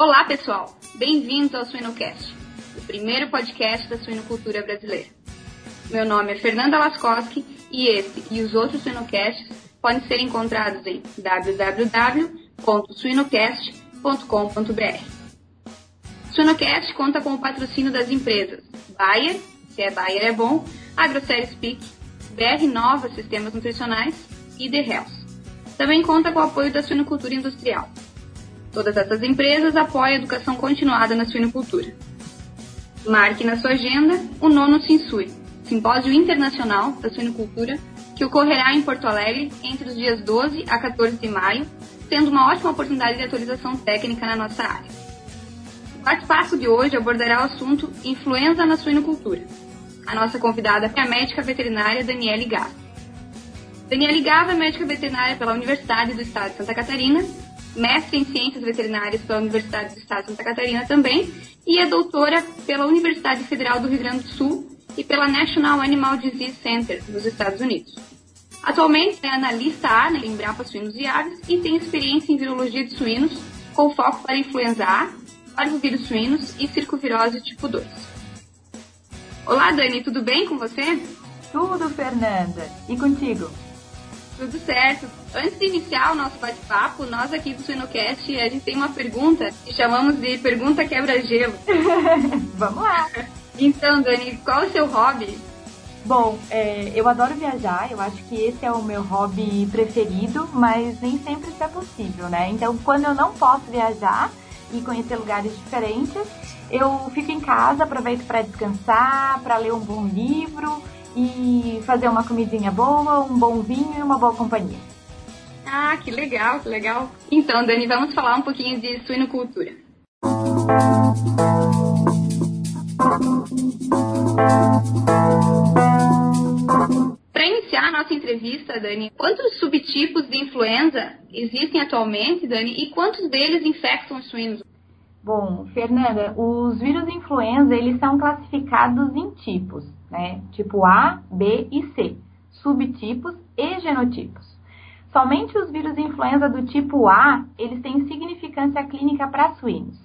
Olá, pessoal! Bem-vindos ao Suinocast, o primeiro podcast da suinocultura brasileira. Meu nome é Fernanda Laskowski e esse e os outros Suinocasts podem ser encontrados em www.suinocast.com.br. Suinocast conta com o patrocínio das empresas Bayer, se é Bayer é bom, AgroSéries Peak, BR Nova Sistemas Nutricionais e The Health. Também conta com o apoio da suinocultura industrial. Todas essas empresas apoiam a educação continuada na suinocultura. Marque na sua agenda o nono Sinsui, Simpósio Internacional da Suinocultura, que ocorrerá em Porto Alegre entre os dias 12 a 14 de maio, sendo uma ótima oportunidade de atualização técnica na nossa área. O bate-papo de hoje abordará o assunto influenza na suinocultura. A nossa convidada é a médica veterinária Daniele Gava. Daniele Gava é médica veterinária pela Universidade do Estado de Santa Catarina mestre em Ciências Veterinárias pela Universidade do Estado de Santa Catarina também, e é doutora pela Universidade Federal do Rio Grande do Sul e pela National Animal Disease Center dos Estados Unidos. Atualmente é analista A na Embrapa Suínos e Aves e tem experiência em virologia de suínos, com foco para influenza A, parvovírus suínos e circovirose tipo 2. Olá, Dani, tudo bem com você? Tudo, Fernanda. E contigo? Tudo certo. Antes de iniciar o nosso bate-papo, nós aqui do Suinocast, a gente tem uma pergunta que chamamos de pergunta quebra-gelo. Vamos lá. Então, Dani, qual é o seu hobby? Bom, é, eu adoro viajar, eu acho que esse é o meu hobby preferido, mas nem sempre isso é possível, né? Então, quando eu não posso viajar e conhecer lugares diferentes, eu fico em casa, aproveito para descansar, para ler um bom livro e fazer uma comidinha boa, um bom vinho e uma boa companhia. Ah, que legal, que legal. Então, Dani, vamos falar um pouquinho de suinocultura. Para iniciar a nossa entrevista, Dani, quantos subtipos de influenza existem atualmente, Dani, e quantos deles infectam os suínos? Bom, Fernanda, os vírus influenza, eles são classificados em tipos né? Tipo A, B e C, subtipos e genotipos. Somente os vírus influenza do tipo A, eles têm significância clínica para suínos.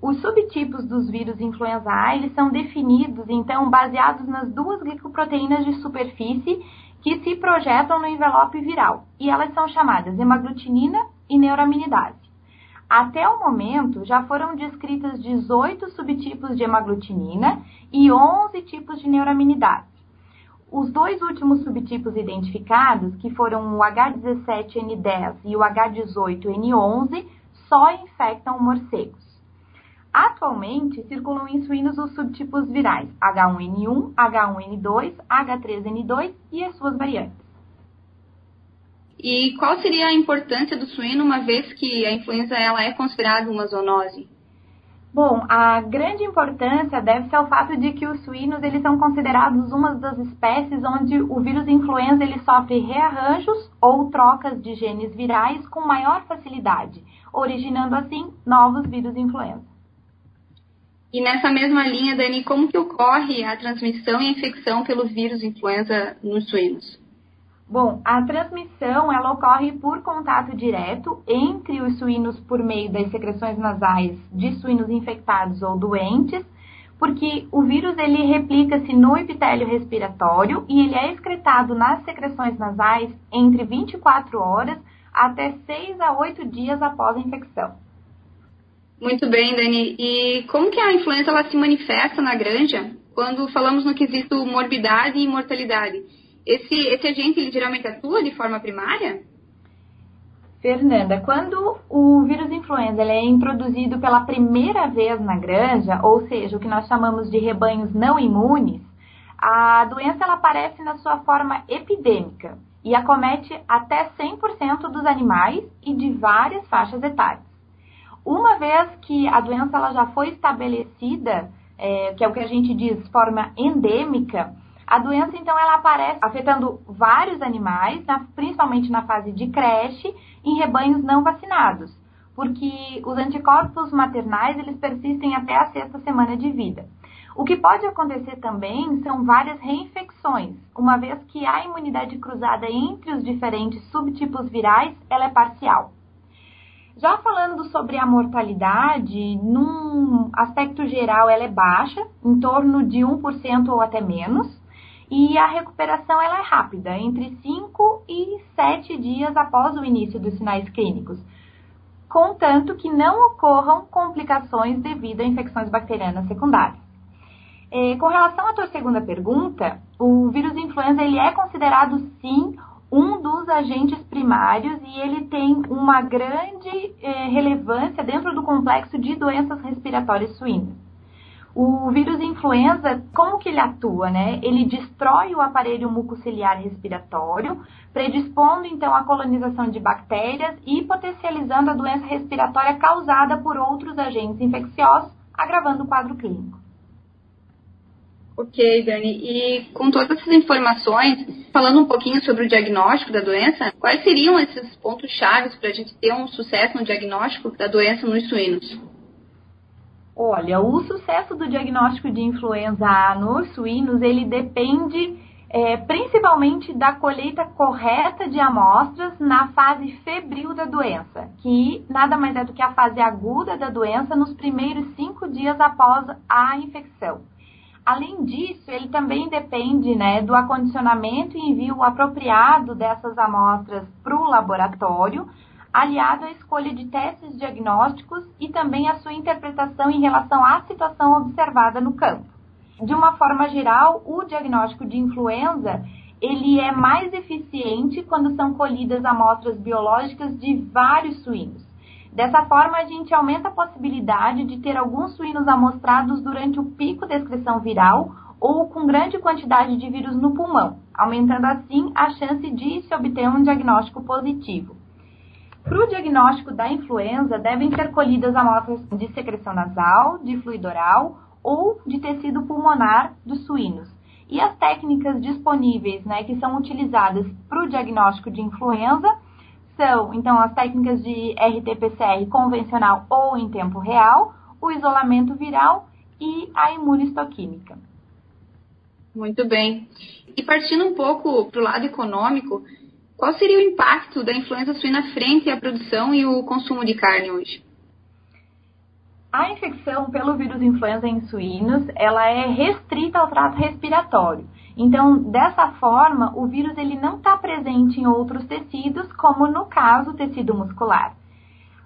Os subtipos dos vírus influenza A, eles são definidos, então, baseados nas duas glicoproteínas de superfície que se projetam no envelope viral, e elas são chamadas hemaglutinina e neuraminidase. Até o momento, já foram descritas 18 subtipos de hemaglutinina e 11 tipos de neuraminidase. Os dois últimos subtipos identificados, que foram o H17N10 e o H18N11, só infectam morcegos. Atualmente, circulam em suínos os subtipos virais H1N1, H1N2, H3N2 e as suas variantes. E qual seria a importância do suíno, uma vez que a influenza ela é considerada uma zoonose? Bom, a grande importância deve ser ao fato de que os suínos eles são considerados uma das espécies onde o vírus influenza ele sofre rearranjos ou trocas de genes virais com maior facilidade, originando assim novos vírus influenza. E nessa mesma linha, Dani, como que ocorre a transmissão e a infecção pelo vírus influenza nos suínos? Bom, a transmissão ela ocorre por contato direto entre os suínos por meio das secreções nasais de suínos infectados ou doentes, porque o vírus ele replica-se no epitélio respiratório e ele é excretado nas secreções nasais entre 24 horas até 6 a 8 dias após a infecção. Muito bem, Dani. E como que a influenza ela se manifesta na granja quando falamos no quesito morbidade e mortalidade? Esse, esse agente ele geralmente atua de forma primária? Fernanda, quando o vírus influenza é introduzido pela primeira vez na granja, ou seja, o que nós chamamos de rebanhos não imunes, a doença ela aparece na sua forma epidêmica e acomete até 100% dos animais e de várias faixas etárias. Uma vez que a doença ela já foi estabelecida, é, que é o que a gente diz forma endêmica, a doença, então, ela aparece afetando vários animais, na, principalmente na fase de creche, em rebanhos não vacinados, porque os anticorpos maternais, eles persistem até a sexta semana de vida. O que pode acontecer também são várias reinfecções, uma vez que a imunidade cruzada entre os diferentes subtipos virais, ela é parcial. Já falando sobre a mortalidade, num aspecto geral ela é baixa, em torno de 1% ou até menos, e a recuperação ela é rápida, entre 5 e 7 dias após o início dos sinais clínicos, contanto que não ocorram complicações devido a infecções bacterianas secundárias. É, com relação à tua segunda pergunta, o vírus influenza ele é considerado sim um dos agentes primários e ele tem uma grande eh, relevância dentro do complexo de doenças respiratórias suínas. O vírus influenza, como que ele atua, né? Ele destrói o aparelho mucociliar respiratório, predispondo então a colonização de bactérias e potencializando a doença respiratória causada por outros agentes infecciosos, agravando o quadro clínico. Ok, Dani. E com todas essas informações, falando um pouquinho sobre o diagnóstico da doença, quais seriam esses pontos chaves para a gente ter um sucesso no diagnóstico da doença nos suínos? Olha, o sucesso do diagnóstico de influenza A nos suínos, ele depende é, principalmente da colheita correta de amostras na fase febril da doença, que nada mais é do que a fase aguda da doença nos primeiros cinco dias após a infecção. Além disso, ele também depende né, do acondicionamento e envio apropriado dessas amostras para o laboratório, aliado à escolha de testes diagnósticos e também a sua interpretação em relação à situação observada no campo. De uma forma geral, o diagnóstico de influenza ele é mais eficiente quando são colhidas amostras biológicas de vários suínos. Dessa forma, a gente aumenta a possibilidade de ter alguns suínos amostrados durante o pico da excreção viral ou com grande quantidade de vírus no pulmão, aumentando assim a chance de se obter um diagnóstico positivo. Para o diagnóstico da influenza, devem ser colhidas amostras de secreção nasal, de fluido oral ou de tecido pulmonar dos suínos. E as técnicas disponíveis né, que são utilizadas para o diagnóstico de influenza são, então, as técnicas de RT-PCR convencional ou em tempo real, o isolamento viral e a imunistoquímica. Muito bem. E partindo um pouco para o lado econômico, qual seria o impacto da influenza suína frente à produção e o consumo de carne hoje? A infecção pelo vírus influenza em suínos, ela é restrita ao trato respiratório. Então, dessa forma, o vírus ele não está presente em outros tecidos, como no caso o tecido muscular.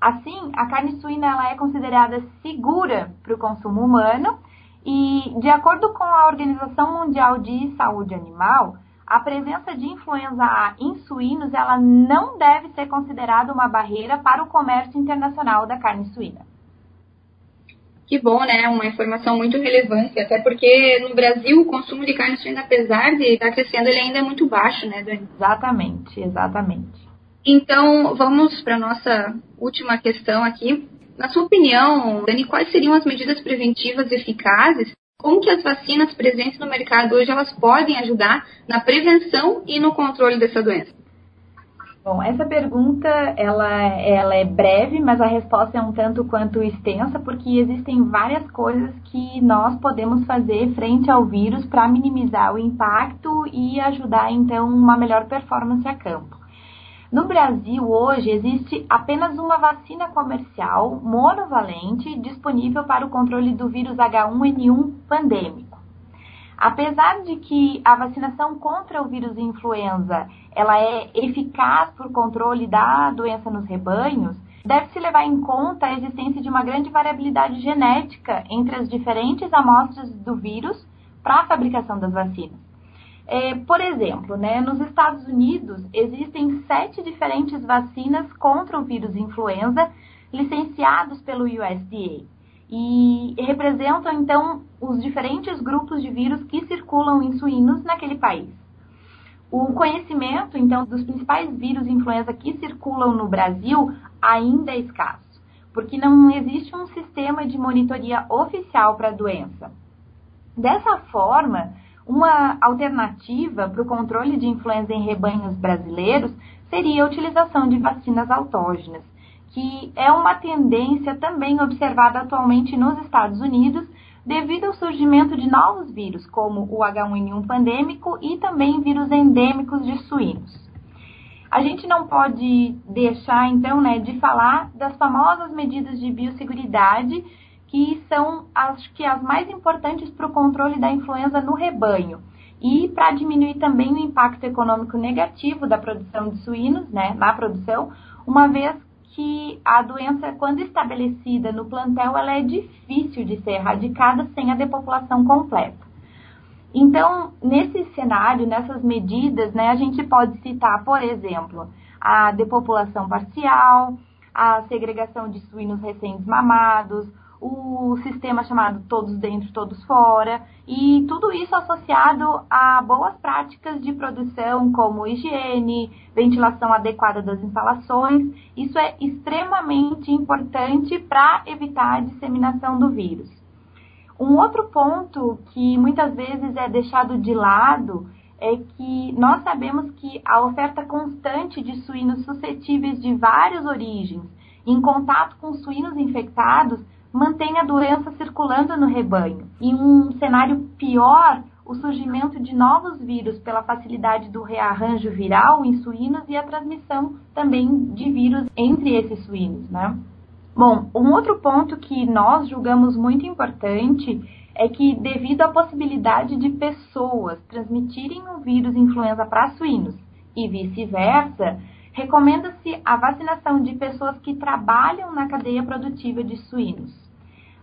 Assim, a carne suína ela é considerada segura para o consumo humano e, de acordo com a Organização Mundial de Saúde Animal, a presença de influenza A em suínos ela não deve ser considerada uma barreira para o comércio internacional da carne suína que bom, né? Uma informação muito relevante, até porque no Brasil o consumo de carne suína, apesar de estar crescendo, ele ainda é muito baixo, né, Dani? Exatamente, exatamente. Então, vamos para a nossa última questão aqui. Na sua opinião, Dani, quais seriam as medidas preventivas eficazes? Como que as vacinas presentes no mercado hoje elas podem ajudar na prevenção e no controle dessa doença? Bom, essa pergunta ela, ela é breve, mas a resposta é um tanto quanto extensa, porque existem várias coisas que nós podemos fazer frente ao vírus para minimizar o impacto e ajudar então uma melhor performance a campo. No Brasil, hoje, existe apenas uma vacina comercial monovalente disponível para o controle do vírus H1N1 pandêmico. Apesar de que a vacinação contra o vírus influenza ela é eficaz para o controle da doença nos rebanhos, deve-se levar em conta a existência de uma grande variabilidade genética entre as diferentes amostras do vírus para a fabricação das vacinas. É, por exemplo, né, nos Estados Unidos existem sete diferentes vacinas contra o vírus influenza licenciados pelo USDA e representam então os diferentes grupos de vírus que circulam em suínos naquele país. O conhecimento, então, dos principais vírus influenza que circulam no Brasil ainda é escasso, porque não existe um sistema de monitoria oficial para a doença. Dessa forma, uma alternativa para o controle de influenza em rebanhos brasileiros seria a utilização de vacinas autógenas, que é uma tendência também observada atualmente nos Estados Unidos devido ao surgimento de novos vírus, como o H1N1 pandêmico e também vírus endêmicos de suínos. A gente não pode deixar, então, né, de falar das famosas medidas de biosseguridade, que são, acho que, as mais importantes para o controle da influenza no rebanho e para diminuir também o impacto econômico negativo da produção de suínos, né, na produção, uma vez que a doença, quando estabelecida no plantel, ela é difícil de ser erradicada sem a depopulação completa. Então, nesse cenário, nessas medidas, né, a gente pode citar, por exemplo, a depopulação parcial, a segregação de suínos recentes mamados, o sistema chamado Todos Dentro, Todos Fora, e tudo isso associado a boas práticas de produção, como higiene, ventilação adequada das instalações. Isso é extremamente importante para evitar a disseminação do vírus. Um outro ponto que muitas vezes é deixado de lado é que nós sabemos que a oferta constante de suínos suscetíveis de várias origens, em contato com suínos infectados, mantém a doença circulando no rebanho. Em um cenário pior, o surgimento de novos vírus pela facilidade do rearranjo viral em suínos e a transmissão também de vírus entre esses suínos, né? Bom, um outro ponto que nós julgamos muito importante é que, devido à possibilidade de pessoas transmitirem o vírus influenza para suínos e vice-versa, recomenda-se a vacinação de pessoas que trabalham na cadeia produtiva de suínos.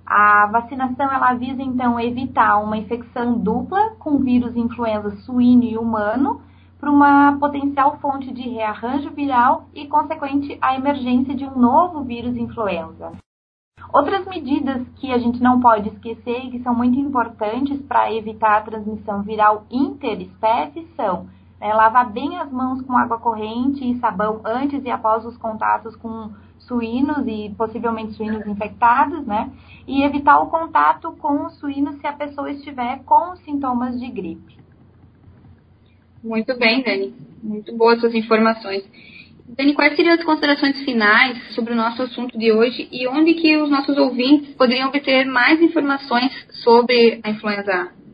A vacinação ela visa então evitar uma infecção dupla com vírus influenza suíno e humano para uma potencial fonte de rearranjo viral e consequente a emergência de um novo vírus influenza. Outras medidas que a gente não pode esquecer e que são muito importantes para evitar a transmissão viral interespécie são né, lavar bem as mãos com água corrente e sabão antes e após os contatos com suínos e possivelmente suínos infectados, né? E evitar o contato com os suínos se a pessoa estiver com sintomas de gripe. Muito bem, Dani. Muito boas suas informações. Dani, quais seriam as considerações finais sobre o nosso assunto de hoje e onde que os nossos ouvintes poderiam obter mais informações sobre a influenza A?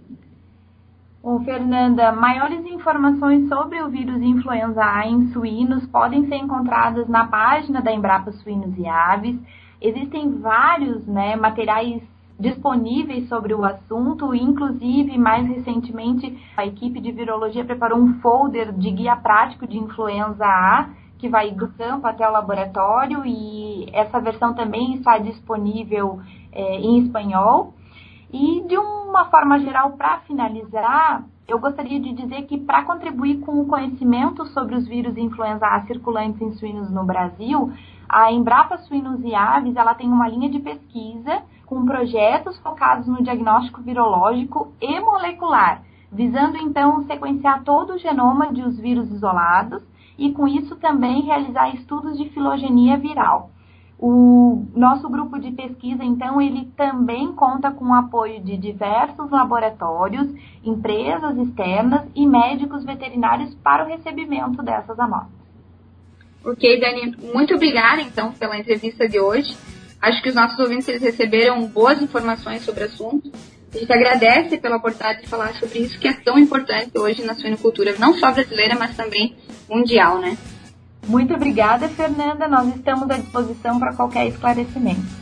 Ô, Fernanda, maiores informações sobre o vírus influenza A em suínos podem ser encontradas na página da Embrapa Suínos e Aves. Existem vários né, materiais disponíveis sobre o assunto, inclusive, mais recentemente, a equipe de virologia preparou um folder de guia prático de influenza A, que vai do campo até o laboratório, e essa versão também está disponível é, em espanhol. E de uma forma geral, para finalizar, eu gostaria de dizer que para contribuir com o conhecimento sobre os vírus influenza A circulantes em suínos no Brasil, a Embrapa Suínos e Aves ela tem uma linha de pesquisa com projetos focados no diagnóstico virológico e molecular, visando então sequenciar todo o genoma de os vírus isolados e com isso também realizar estudos de filogenia viral. O nosso grupo de pesquisa, então, ele também conta com o apoio de diversos laboratórios, empresas externas e médicos veterinários para o recebimento dessas amostras. Ok, Dani, muito obrigada, então, pela entrevista de hoje. Acho que os nossos ouvintes eles receberam boas informações sobre o assunto. A gente agradece pela oportunidade de falar sobre isso que é tão importante hoje na suinocultura, não só brasileira, mas também mundial, né? Muito obrigada, Fernanda. Nós estamos à disposição para qualquer esclarecimento.